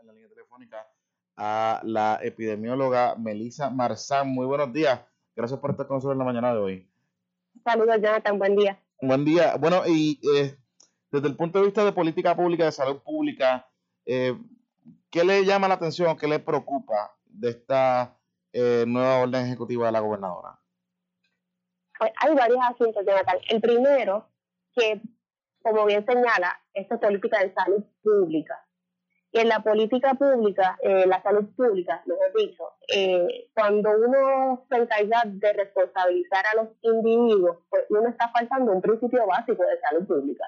en la línea telefónica a la epidemióloga Melisa Marzán. Muy buenos días. Gracias por estar con nosotros en la mañana de hoy. Saludos, Jonathan. Buen día. Buen día. Bueno, y eh, desde el punto de vista de política pública, de salud pública, eh, ¿qué le llama la atención, qué le preocupa de esta eh, nueva orden ejecutiva de la gobernadora? Pues hay varios asuntos, Jonathan. El primero, que como bien señala, esta es política de salud pública. En la política pública, eh, la salud pública, mejor dicho, eh, cuando uno se encarga de responsabilizar a los individuos, pues uno está faltando un principio básico de salud pública.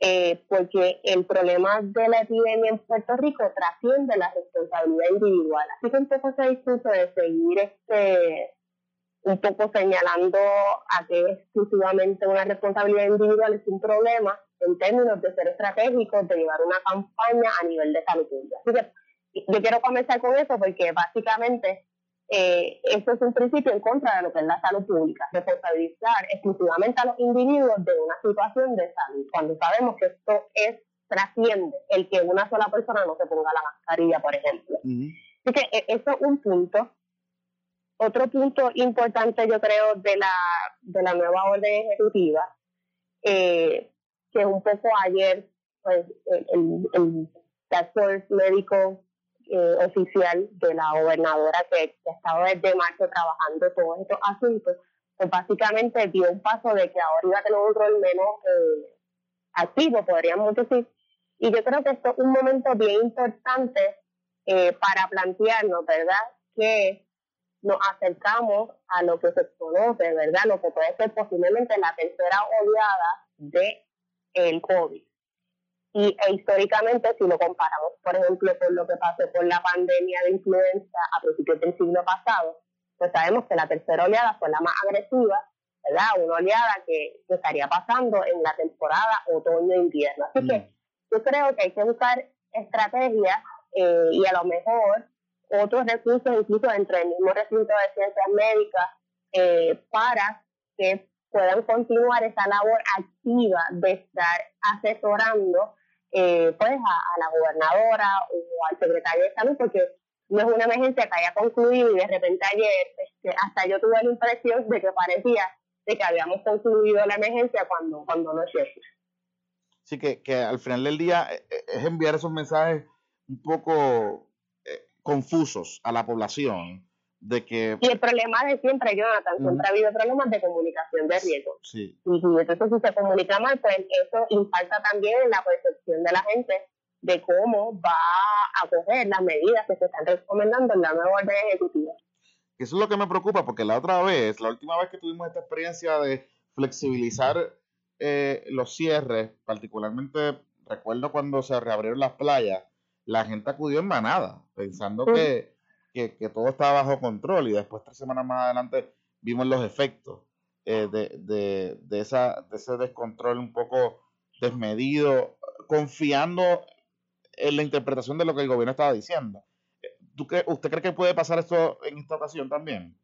Eh, porque el problema de la epidemia en Puerto Rico trasciende la responsabilidad individual. Así que un poco ese discurso de seguir este un poco señalando a que es exclusivamente una responsabilidad individual es un problema en términos de ser estratégicos, de llevar una campaña a nivel de salud pública. Así que yo quiero comenzar con eso porque básicamente eh, eso es un principio en contra de lo que es la salud pública, responsabilizar exclusivamente a los individuos de una situación de salud, cuando sabemos que esto es trasciende el que una sola persona no se ponga la mascarilla, por ejemplo. Así que eh, eso es un punto. Otro punto importante, yo creo, de la, de la nueva orden ejecutiva, eh, que un poco ayer, pues, el, el Task Force médico eh, oficial de la gobernadora que, ha estado desde marzo trabajando todos estos asuntos, pues básicamente dio un paso de que ahora iba a tener un rol menos eh, activo, podríamos decir. Y yo creo que esto es un momento bien importante eh, para plantearnos, ¿verdad?, que nos acercamos a lo que se conoce, ¿verdad? Lo que puede ser posiblemente la tercera oleada de el COVID. Y e históricamente, si lo comparamos, por ejemplo, con lo que pasó con la pandemia de influenza a principios del siglo pasado, pues sabemos que la tercera oleada fue la más agresiva, ¿verdad? Una oleada que, estaría pasando en la temporada otoño-invierno. Así que mm. yo creo que hay que buscar estrategias eh, y a lo mejor otros recursos, incluso dentro del mismo recinto de ciencias médicas, eh, para que puedan continuar esa labor activa de estar asesorando eh, pues a, la gobernadora o al secretario de salud, porque no es una emergencia que haya concluido y de repente ayer este, hasta yo tuve la impresión de que parecía de que habíamos concluido la emergencia cuando, cuando no es cierto. Sí, que, que al final del día eh, es enviar esos mensajes un poco confusos a la población de que... Y el problema de siempre, Jonathan, siempre ha habido problemas de comunicación de riesgo. Sí. Y, entonces si se comunica mal, pues eso impacta también en la percepción de la gente de cómo va a coger las medidas que se están recomendando en la nueva orden ejecutiva. Eso es lo que me preocupa, porque la otra vez, la última vez que tuvimos esta experiencia de flexibilizar eh, los cierres, particularmente recuerdo cuando se reabrieron las playas, la gente acudió en manada, pensando que, todo estaba bajo control y después tres semanas más adelante vimos los efectos eh, de, de, esa, de ese descontrol un poco desmedido, confiando en la interpretación de lo que el gobierno estaba diciendo. ¿Tú ¿Usted cree que puede pasar esto en esta ocasión también?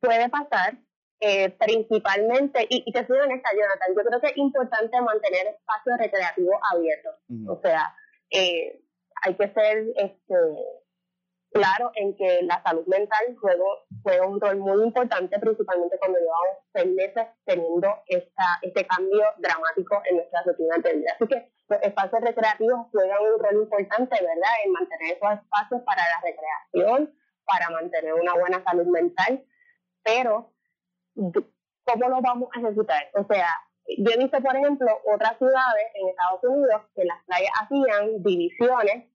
Puede pasar, eh, principalmente, y, te soy honesta, Jonathan, yo creo que es importante mantener espacios recreativos abiertos. O sea, eh, hay que ser este, claro en que la salud mental juega, un rol muy importante, principalmente cuando llevamos seis meses teniendo esta, este cambio dramático en nuestra rutina de vida. Así que los espacios recreativos juegan un rol importante, ¿verdad?, en mantener esos espacios para la recreación, para mantener una buena salud mental, pero ¿cómo lo vamos a ejecutar? O sea, yo he visto, por ejemplo, otras ciudades en Estados Unidos que las playas hacían divisiones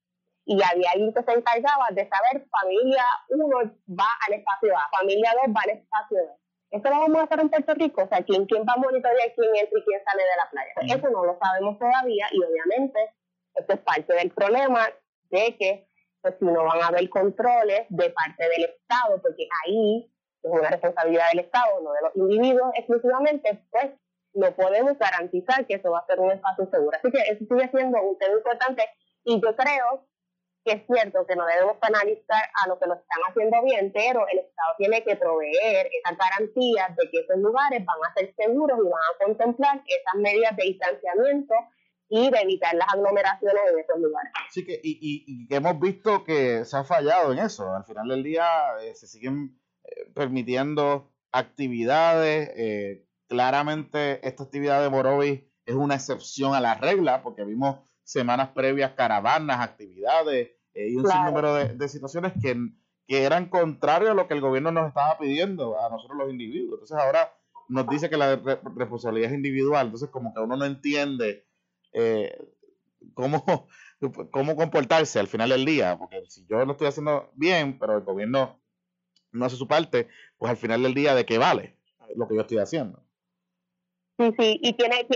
y había alguien que se encargaba de saber familia 1 va al espacio A, familia 2 va al espacio B. Eso lo vamos a hacer en Puerto Rico, o sea, ¿quién, quién va a monitorear quién entra y quién sale de la playa? Eso no lo sabemos todavía y obviamente esto es parte del problema de que pues, si no van a haber controles de parte del Estado, porque ahí es una responsabilidad del Estado, no de los individuos exclusivamente, pues no podemos garantizar que eso va a ser un espacio seguro. Así que eso sigue siendo un tema importante y yo creo que es cierto que no debemos penalizar a los que lo están haciendo bien, pero el Estado tiene que proveer esas garantías de que esos lugares van a ser seguros y van a contemplar esas medidas de distanciamiento y de evitar las aglomeraciones en esos lugares. Sí, que, y, y, que hemos visto que se ha fallado en eso. Al final del día eh, se siguen eh, permitiendo actividades. Eh, claramente esta actividad de Morovis es una excepción a la regla porque vimos semanas previas caravanas, actividades y un sinnúmero de, de situaciones que, que eran contrarios a lo que el gobierno nos estaba pidiendo a nosotros los individuos. Entonces ahora nos dice que la responsabilidad es individual. Entonces como que uno no entiende eh, cómo, cómo comportarse al final del día, porque si yo lo estoy haciendo bien, pero el gobierno no hace su parte, pues al final del día, ¿de qué vale lo que yo estoy haciendo? Sí, sí, y tiene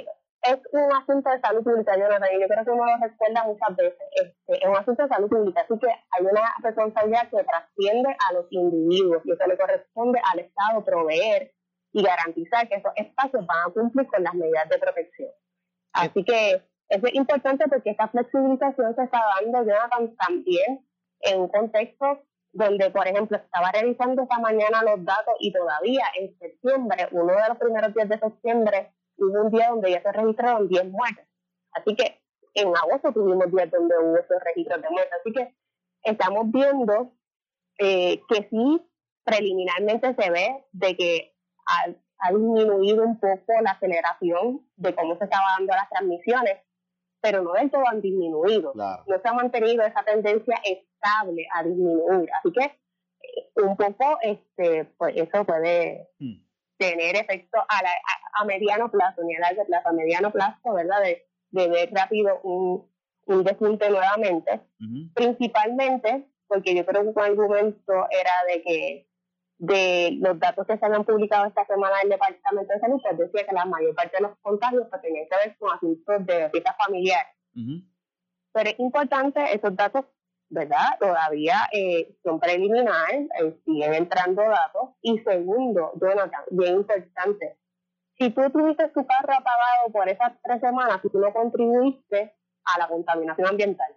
es un asunto de salud pública, Jonathan, y yo creo que uno lo recuerda muchas veces. Este, es un asunto de salud pública, así que hay una responsabilidad que trasciende a los individuos y eso le corresponde al Estado proveer y garantizar que esos espacios van a cumplir con las medidas de protección. Así que eso es importante porque esta flexibilización se está dando, Jonathan, también en un contexto donde, por ejemplo, estaba revisando esta mañana los datos y todavía en septiembre, uno de los primeros días de septiembre, hubo un día donde ya se registraron 10 muertes. Así que en agosto tuvimos días donde hubo esos registros de muertes. Así que estamos viendo eh, que sí, preliminarmente se ve de que ha disminuido un poco la aceleración de cómo se estaba dando las transmisiones, pero no del todo han disminuido. No se ha mantenido esa tendencia estable a disminuir. Así que eh, un poco este pues eso puede hmm. Tener efecto a, la, a, mediano plazo, ni a largo plazo, a mediano plazo, ¿verdad? De, de ver rápido un, un despunte nuevamente, principalmente porque yo creo que un argumento era de que de los datos que se han publicado esta semana del Departamento de Salud, pues decía que la mayor parte de los contagios pues, tenían que ver con asuntos de vida familiar. Pero es importante, esos datos, ¿verdad? Todavía eh, son preliminares, eh, siguen entrando datos. Y segundo, Jonathan, bien importante, si tú tuviste tu carro apagado por esas tres semanas, tú no contribuiste a la contaminación ambiental,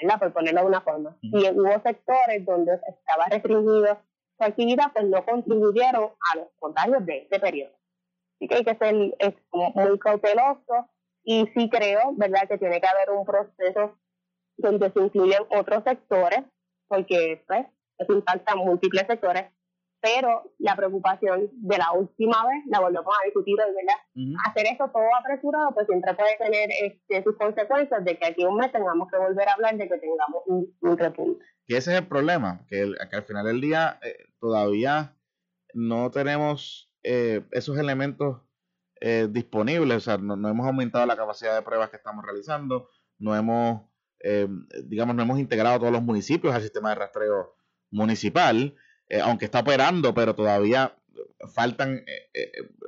¿verdad? Por ponerlo de una forma. Si hubo sectores donde estaba restringido su actividad pues no contribuyeron a los contagios de este periodo. Así que hay que ser muy cauteloso y sí creo, ¿verdad?, que tiene que haber un proceso donde se incluyen otros sectores, porque pues se impactan múltiples sectores, pero la preocupación de la última vez la volvemos a discutir hoy, ¿verdad? Hacer esto todo apresurado, pues siempre puede tener este, sus consecuencias de que aquí un mes tengamos que volver a hablar de que tengamos un, un repunte. Que ese es el problema, que, al final del día eh, todavía no tenemos eh, esos elementos eh, disponibles, o sea, no, hemos aumentado la capacidad de pruebas que estamos realizando, no hemos, digamos, no hemos integrado todos los municipios al sistema de rastreo municipal, aunque está operando, pero todavía faltan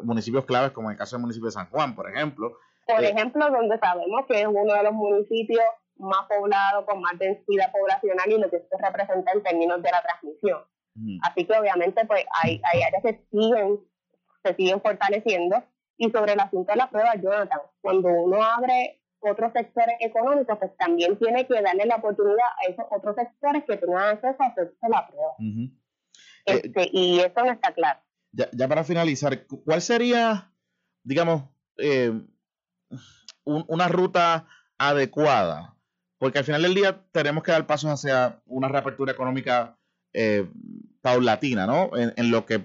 municipios claves, como en el caso del municipio de San Juan, por ejemplo. Por ejemplo, donde sabemos que es uno de los municipios más poblado, con más densidad poblacional y lo que esto representa en términos de la transmisión. Así que obviamente pues hay, hay áreas que siguen, se siguen fortaleciendo. Y sobre el asunto de la prueba, Jonathan, cuando uno abre otros sectores económicos, pues también tiene que darle la oportunidad a esos otros sectores que tengan acceso a hacerse la prueba. este, eh, y eso no está claro. Ya, ya para finalizar, ¿cuál sería, digamos, eh, una ruta adecuada porque al final del día tenemos que dar pasos hacia una reapertura económica eh, paulatina, ¿no? En, lo que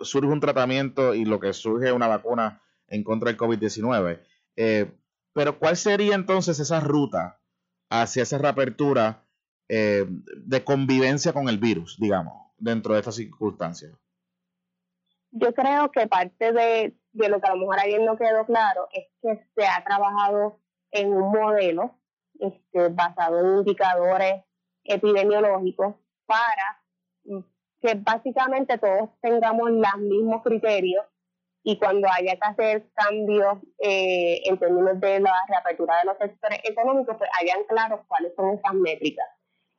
surge un tratamiento y lo que surge una vacuna en contra del COVID-19. Eh, pero ¿cuál sería entonces esa ruta hacia esa reapertura eh, de convivencia con el virus, digamos, dentro de estas circunstancias? Yo creo que parte de, de lo que a lo mejor ayer no quedó claro es que se ha trabajado en un modelo este, basado en indicadores epidemiológicos para que básicamente todos tengamos los mismos criterios y cuando haya que hacer cambios eh, en términos de la reapertura de los sectores económicos, pues hayan claros cuáles son esas métricas.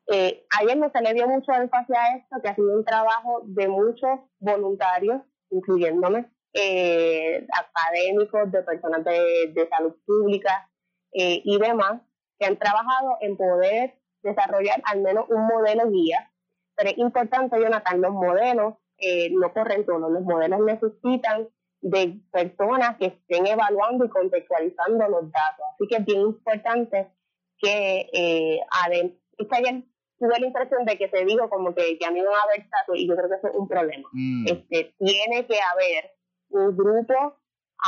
Eh, ayer no se le dio mucho énfasis a esto, que ha sido un trabajo de muchos voluntarios, incluyéndome, eh, académicos, de personas de, salud pública eh, y demás, que han trabajado en poder desarrollar al menos un modelo guía. Pero es importante, Jonathan, los modelos eh, no corren todos, los modelos necesitan de personas que estén evaluando y contextualizando los datos. Así que es bien importante que, eh, que ayer tuve la impresión de que se dijo como que ya no iban a haber datos y yo creo que eso es un problema. Mm. Este, tiene que haber un grupo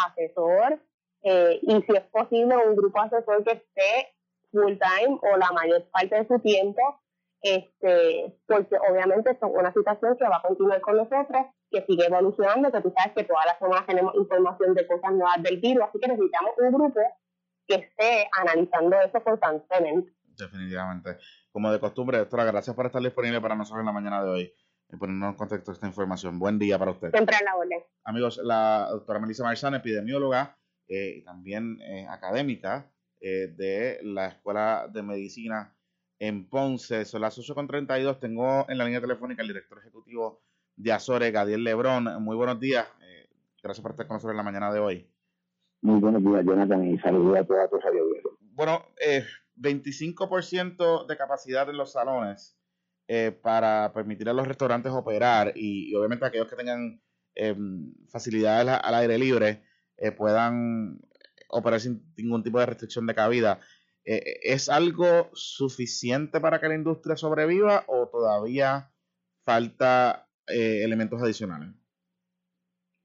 asesor eh, y si es posible un grupo asesor que esté full time o la mayor parte de su tiempo este, porque obviamente es una situación que va a continuar con nosotros, que sigue evolucionando, que tú sabes que todas las semanas tenemos información de cosas nuevas del virus, así que necesitamos un grupo que esté analizando eso constantemente. Definitivamente. Como de costumbre, doctora, gracias por estar disponible para nosotros en la mañana de hoy y ponernos en contexto esta información. Buen día para usted. Siempre a la orden. Amigos, la doctora Melissa Marzán, epidemióloga eh, y también eh, académica eh, de la Escuela de Medicina en Ponce. Son las 8.32. Tengo en la línea telefónica el director ejecutivo de Azores, Gadiel Lebrón. Muy buenos días. Eh, gracias por estar con nosotros en la mañana de hoy. Muy buenos días, Jonathan, y saludos a toda tu. Bueno, eh, 25% de capacidad en los salones eh, para permitir a los restaurantes operar y, obviamente aquellos que tengan em, facilidades al aire libre eh, puedan operar sin ningún tipo de restricción de cabida. Eh, ¿es algo suficiente para que la industria sobreviva o todavía falta eh, elementos adicionales?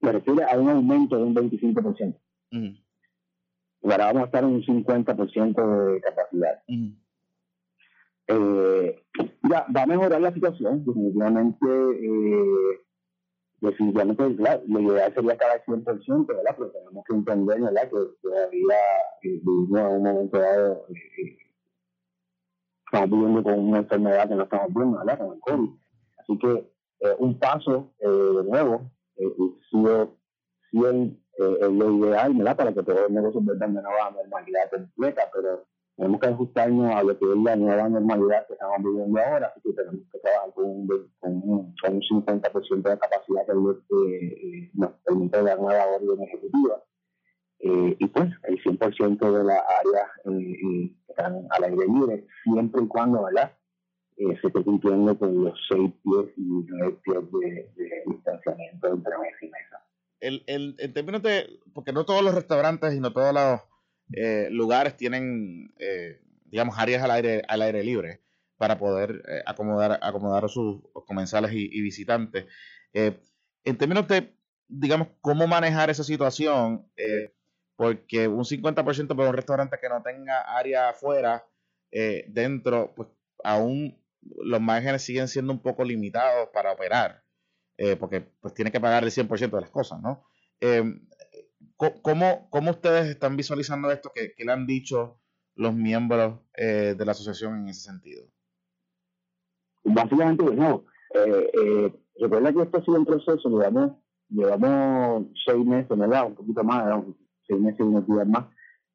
Me refiere a un aumento de un 25%. Ahora vamos a estar en un 50% de capacidad. Eh, ya, va a mejorar la situación, definitivamente definitivamente, claro, lo ideal sería cada 100%, ¿verdad? Pero tenemos que entender, ¿verdad? Que todavía eh, vivimos en un momento dado, eh, estamos viviendo con una enfermedad que no estamos viendo, ¿verdad? Con el COVID. Así que eh, un paso eh, de nuevo eh, sido, sido eh, lo ideal, ¿verdad? Para que todos los negocios vuelvan de nueva normalidad completa, pero tenemos que ajustarnos a lo que es la nueva normalidad que estamos viviendo ahora, así que tenemos que trabajar con un, con un, con un 50% de capacidad que nos permite la nueva orden ejecutiva. Y pues el 100% de las áreas eh, están al aire libre, siempre y cuando ¿verdad? Eh, se esté cumpliendo con los 6 pies y 9 pies de, de distanciamiento entre mesa y mesa. El, el, en términos de, porque no todos los restaurantes y no todos los eh, lugares tienen, eh, digamos, áreas al aire, al aire libre para poder eh, acomodar, acomodar a sus comensales y, visitantes. en términos de, digamos, cómo manejar esa situación, porque un 50% para un restaurante que no tenga área afuera, dentro, pues aún los márgenes siguen siendo un poco limitados para operar, porque pues tiene que pagar el 100% de las cosas, ¿no? ¿Cómo, ¿Cómo ustedes están visualizando esto? ¿Qué, le han dicho los miembros eh, de la asociación en ese sentido? Básicamente, no. Eh, eh, recuerda que esto ha sido un proceso, llevamos, llevamos seis meses, ¿verdad? Un poquito más, seis meses y unos días más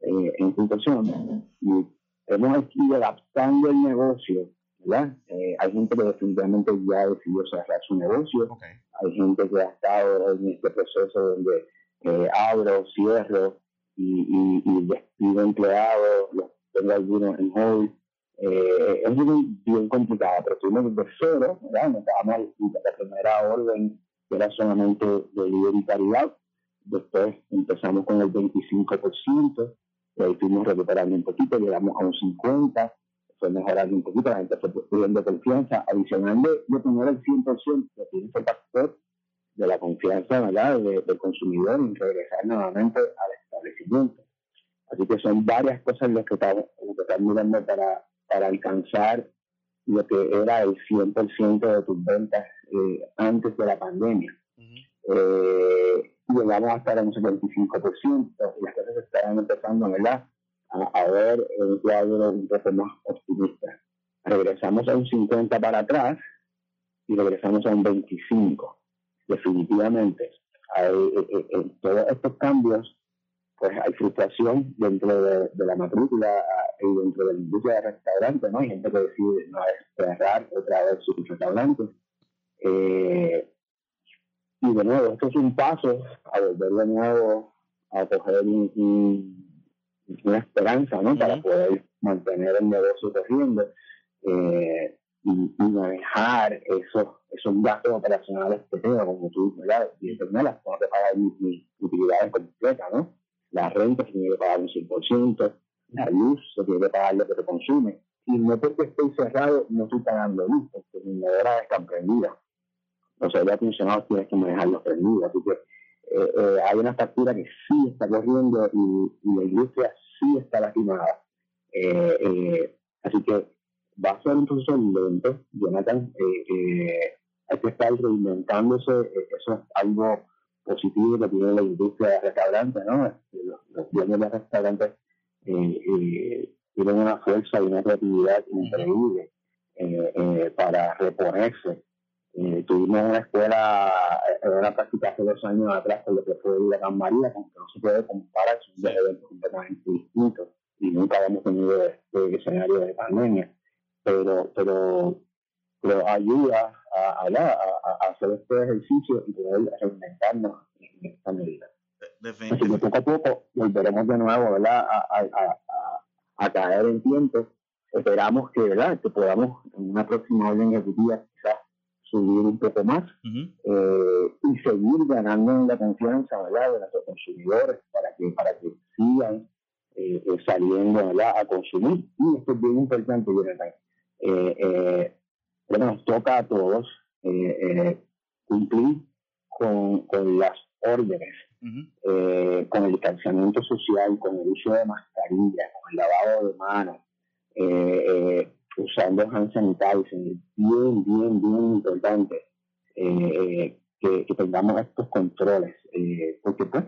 eh, en situación. Y hemos ido adaptando el negocio, ¿verdad? Eh, hay gente que definitivamente ya decidió cerrar su negocio. Okay. Hay gente que ha estado en este proceso donde eh, abro, cierro y, y, y despido empleados, los tengo algunos en hold. Eh, es bien, bien complicado, pero tuvimos desde cero, ¿verdad? Nos damos la primera orden que era solamente de libertariedad, después empezamos con el 25%, y ahí fuimos recuperando un poquito, llegamos a un 50%, fue mejorando un poquito, la gente fue pidiendo confianza, adicional de, de tener el 100%, que tiene ese factor de la confianza ¿verdad? del consumidor en regresar nuevamente al establecimiento. Así que son varias cosas las que estamos, mirando para, para alcanzar lo que era el 100% de tus ventas eh, antes de la pandemia. Uh -huh. eh, llegamos a estar en un 75%, y las cosas están empezando ¿verdad? A, a ver un cuadro un poco más optimista. Regresamos a un 50 para atrás y regresamos a un 25 definitivamente hay, eh, eh, en todos estos cambios, pues hay frustración dentro de, de, la matrícula ah, y dentro de la industria de restaurantes, ¿no? Hay gente que decide no cerrar otra vez sus restaurantes. Eh, y de nuevo, esto es un paso a volver de nuevo a coger un, un, una esperanza, ¿no? Para poder mantener el negocio corriendo. Eh, y y, manejar esos, esos gastos operacionales que tengo, como tú, ¿verdad? Y determinar, tengo que pagar mis mi utilidades completas, ¿no? La renta se tiene que pagar un 100%, la luz se tiene que pagar lo que te consume. Y no porque estoy cerrado, no estoy pagando luz, porque mi nevera está prendida. O sea, ya funcionado tienes que manejarlo prendido. Así que eh, eh, hay una factura que sí está corriendo y, la industria sí está lastimada. Eh, eh, así que va a ser un proceso lento, Jonathan. hay que estar reinventándose. eso es algo positivo que tiene la industria de restaurantes, ¿no? Este, los, los dueños de restaurantes tienen una fuerza y una creatividad increíble para reponerse. Tuvimos una escuela, una práctica hace dos años atrás con lo que fue la Gran María, que no se puede comparar, son dos eventos completamente distintos y nunca habíamos tenido este escenario de pandemia, pero, pero, pero ayuda a, a, a, hacer este ejercicio y poder reinventarnos en esta medida. Así que poco a poco volveremos de nuevo ¿verdad? A, a, a, caer en tiempo. Esperamos que, ¿verdad? que podamos en una próxima orden ejecutiva quizás subir un poco más eh, y seguir ganando en la confianza ¿verdad? de nuestros consumidores para que, para que sigan eh, eh, saliendo ¿verdad? a consumir. Y esto es bien importante, Jonathan. Eh, bueno, nos toca a todos cumplir con, con las órdenes eh, con el distanciamiento social, con el uso de mascarillas, con el lavado de manos, eh, eh, usando hand sanitizer, bien, bien, bien importante que, que, tengamos estos controles, porque pues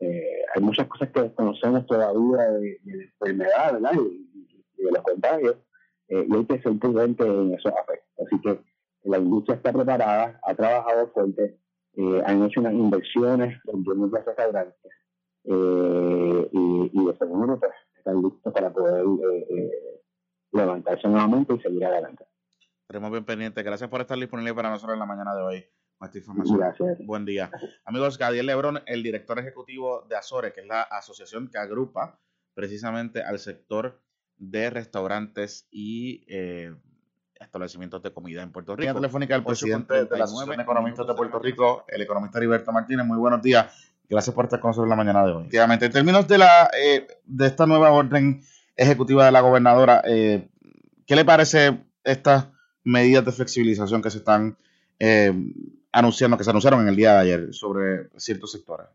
hay muchas cosas que desconocemos todavía de, la enfermedad, ¿verdad? Y, de los contagios, y hay que ser prudente en esos aspectos. Así que la industria está preparada, ha trabajado fuerte, eh, han hecho unas inversiones en de restaurantes eh, y, y de segundo pues, están listos para poder eh, eh, levantarse nuevamente y seguir adelante. Estaremos bien pendientes. Gracias por estar disponible para nosotros en la mañana de hoy con esta información. Gracias. Buen día. Amigos, Gadiel Lebrón, el director ejecutivo de Azores, que es la asociación que agrupa precisamente al sector de restaurantes y eh, establecimientos de comida en Puerto Rico. La telefónica del presidente de la Asociación de Economistas de Puerto Rico, el economista Heriberto Martínez. Muy buenos días. Gracias por estar con nosotros en la mañana de hoy. Efectivamente, en términos de la eh, de esta nueva orden ejecutiva de la gobernadora, eh, ¿qué le parece estas medidas de flexibilización que se están eh, anunciando, que se anunciaron en el día de ayer sobre ciertos sectores?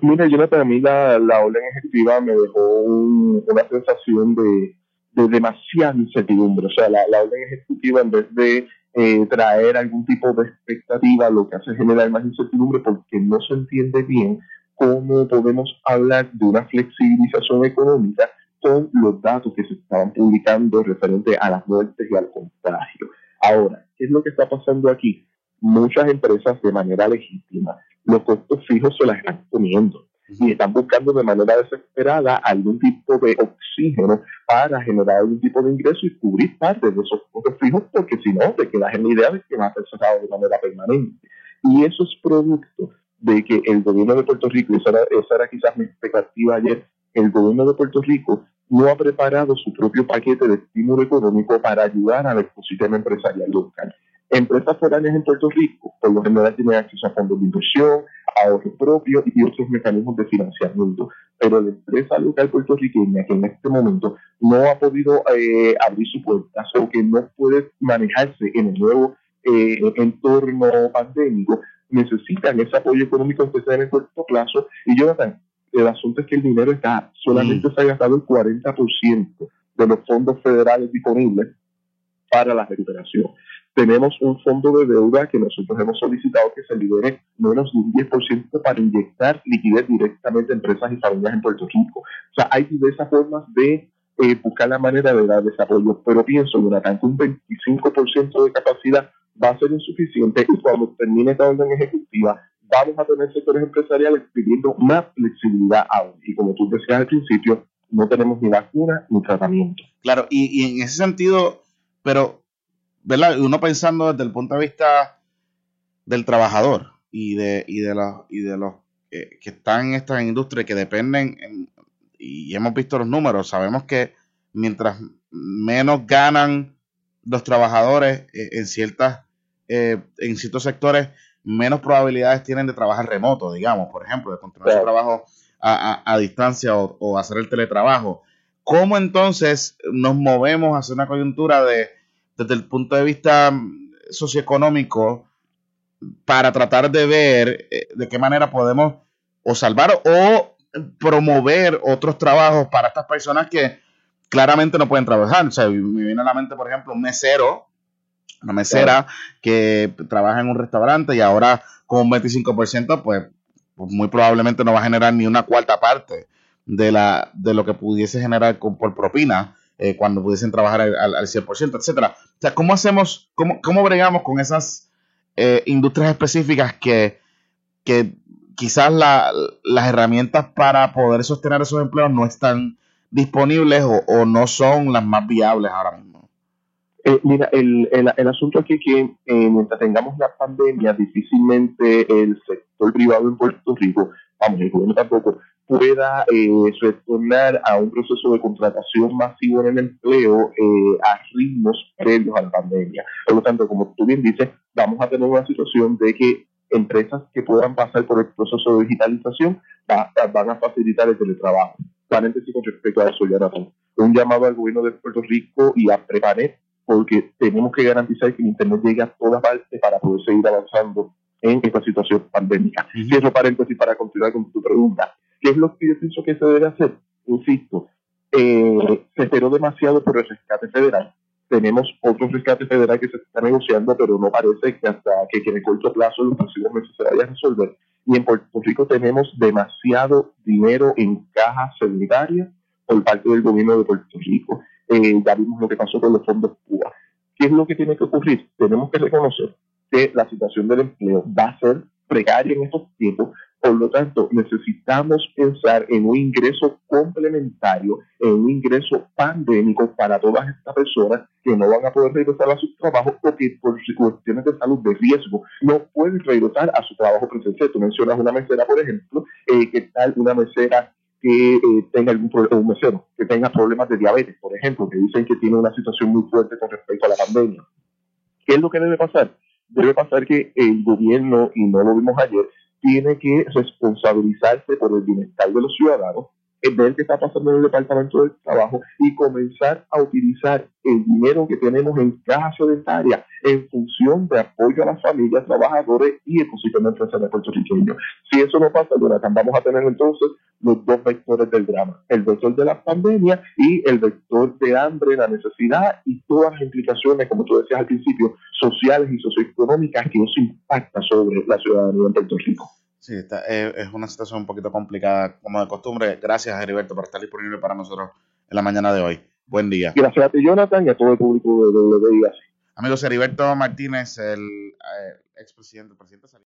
Mira, yo para mí la, orden ejecutiva me dejó una sensación de, de demasiada incertidumbre. O sea, la, orden ejecutiva en vez de eh, traer algún tipo de expectativa, lo que hace es generar más incertidumbre porque no se entiende bien cómo podemos hablar de una flexibilización económica con los datos que se estaban publicando referente a las muertes y al contagio. Ahora, ¿qué es lo que está pasando aquí? Muchas empresas de manera legítima, los costos fijos se las están poniendo y están buscando de manera desesperada algún tipo de oxígeno para generar algún tipo de ingreso y cubrir parte de esos costos fijos, porque si no, te quedas en la idea de que va a ser cerrado de manera permanente. Y eso es producto de que el gobierno de Puerto Rico, esa era, esa era quizás mi expectativa ayer, el gobierno de Puerto Rico no ha preparado su propio paquete de estímulo económico para ayudar al ecosistema empresarial local. Empresas foráneas en Puerto Rico, por lo general, tienen acceso a fondos de inversión, ahorro propio y otros mecanismos de financiamiento. Pero la empresa local puertorriqueña que en este momento no ha podido eh, abrir sus puertas o que no puede manejarse en el nuevo eh, entorno pandémico, necesitan ese apoyo económico sea en el corto plazo. Y Jonathan, el asunto es que el dinero está, solamente mm. se ha gastado el 40% de los fondos federales disponibles para la recuperación tenemos un fondo de deuda que nosotros hemos solicitado que se libere menos de un 10% para inyectar liquidez directamente a empresas y familias en Puerto Rico. O sea, hay diversas formas de eh, buscar la manera de dar desarrollo, pero pienso, Jonathan, que un 25% de capacidad va a ser insuficiente y cuando termine esta orden ejecutiva vamos a tener sectores empresariales pidiendo más flexibilidad aún. Y como tú decías al principio, no tenemos ni vacuna ni tratamiento. Claro, y, y en ese sentido, pero ¿verdad? Uno pensando desde el punto de vista del trabajador y de, y de los, y de los que, están en esta industria que dependen, y hemos visto los números, sabemos que mientras menos ganan los trabajadores eh, en ciertas eh, en ciertos sectores menos probabilidades tienen de trabajar remoto, digamos, por ejemplo, de continuar su trabajo a, distancia o, hacer el teletrabajo. ¿Cómo entonces nos movemos hacia una coyuntura de, desde el punto de vista socioeconómico para tratar de ver eh, de qué manera podemos o salvar o promover otros trabajos para estas personas que claramente no pueden trabajar. O sea, me viene a la mente, por ejemplo, un mesero, una mesera que trabaja en un restaurante y ahora con un 25%, pues, pues, muy probablemente no va a generar ni una cuarta parte de, la, de lo que pudiese generar por propina eh, cuando pudiesen trabajar al, al 100%, etcétera. O sea, ¿cómo hacemos, cómo, cómo bregamos con esas eh, industrias específicas que, que quizás las herramientas para poder sostener esos empleos no están disponibles o, no son las más viables ahora mismo? Eh, mira, el, el, asunto aquí es que eh, mientras tengamos la pandemia, difícilmente el sector privado en Puerto Rico, vamos, el gobierno tampoco, pueda eh, retornar a un proceso de contratación masivo en el empleo eh, a ritmos previos a la pandemia. Por lo tanto, como tú bien dices, vamos a tener una situación de que empresas que puedan pasar por el proceso de digitalización van a facilitar el teletrabajo. Paréntesis con respecto a eso, Jonathan. Un llamado al gobierno de Puerto Rico y a Prepanet, porque tenemos que garantizar que el Internet llegue a todas partes para poder seguir avanzando en esta situación pandémica. Cierro paréntesis para continuar con tu pregunta. ¿Qué es lo que yo pienso que se debe hacer? Insisto, eh, se esperó demasiado por el rescate federal. Tenemos otro rescate federal que se está negociando, pero no parece que hasta que, en el corto plazo, en los próximos meses, se vaya a resolver. Y en Puerto Rico tenemos demasiado dinero en cajas sanitarias por parte del gobierno de Puerto Rico. Eh, ya vimos lo que pasó con los fondos Cuba. ¿Qué es lo que tiene que ocurrir? Tenemos que reconocer que la situación del empleo va a ser precaria en estos tiempos por lo tanto, necesitamos pensar en un ingreso complementario, en un ingreso pandémico para todas estas personas que no van a poder regresar a sus trabajos porque por cuestiones de salud de riesgo no pueden regresar a su trabajo presencial. Tú mencionas una mesera, por ejemplo, eh, que tal una mesera que eh, tenga algún problema, un mesero que tenga problemas de diabetes, por ejemplo, que dicen que tiene una situación muy fuerte con respecto a la pandemia. ¿Qué es lo que debe pasar? Debe pasar que el gobierno, y no lo vimos ayer, tiene que responsabilizarse por el bienestar de los ciudadanos, ver qué está pasando en el Departamento del Trabajo y comenzar a utilizar el dinero que tenemos en caja solitaria en función de apoyo a las familias, trabajadores y ecosistema empresarial puertorriqueño. Si eso no pasa, Jonathan, vamos a tener entonces los dos vectores del drama, el vector de la pandemia y el vector de hambre, la necesidad y todas las implicaciones, como tú decías al principio, sociales y socioeconómicas que nos impacta sobre la ciudadanía en Puerto Rico. Sí, eh, es una situación un poquito complicada, como de costumbre. Gracias, Heriberto, por estar disponible para nosotros en la mañana de hoy. Buen día. Gracias a ti, Jonathan, y a todo el público de WIAC. Amigos, Heriberto Martínez, el eh, expresidente, presidente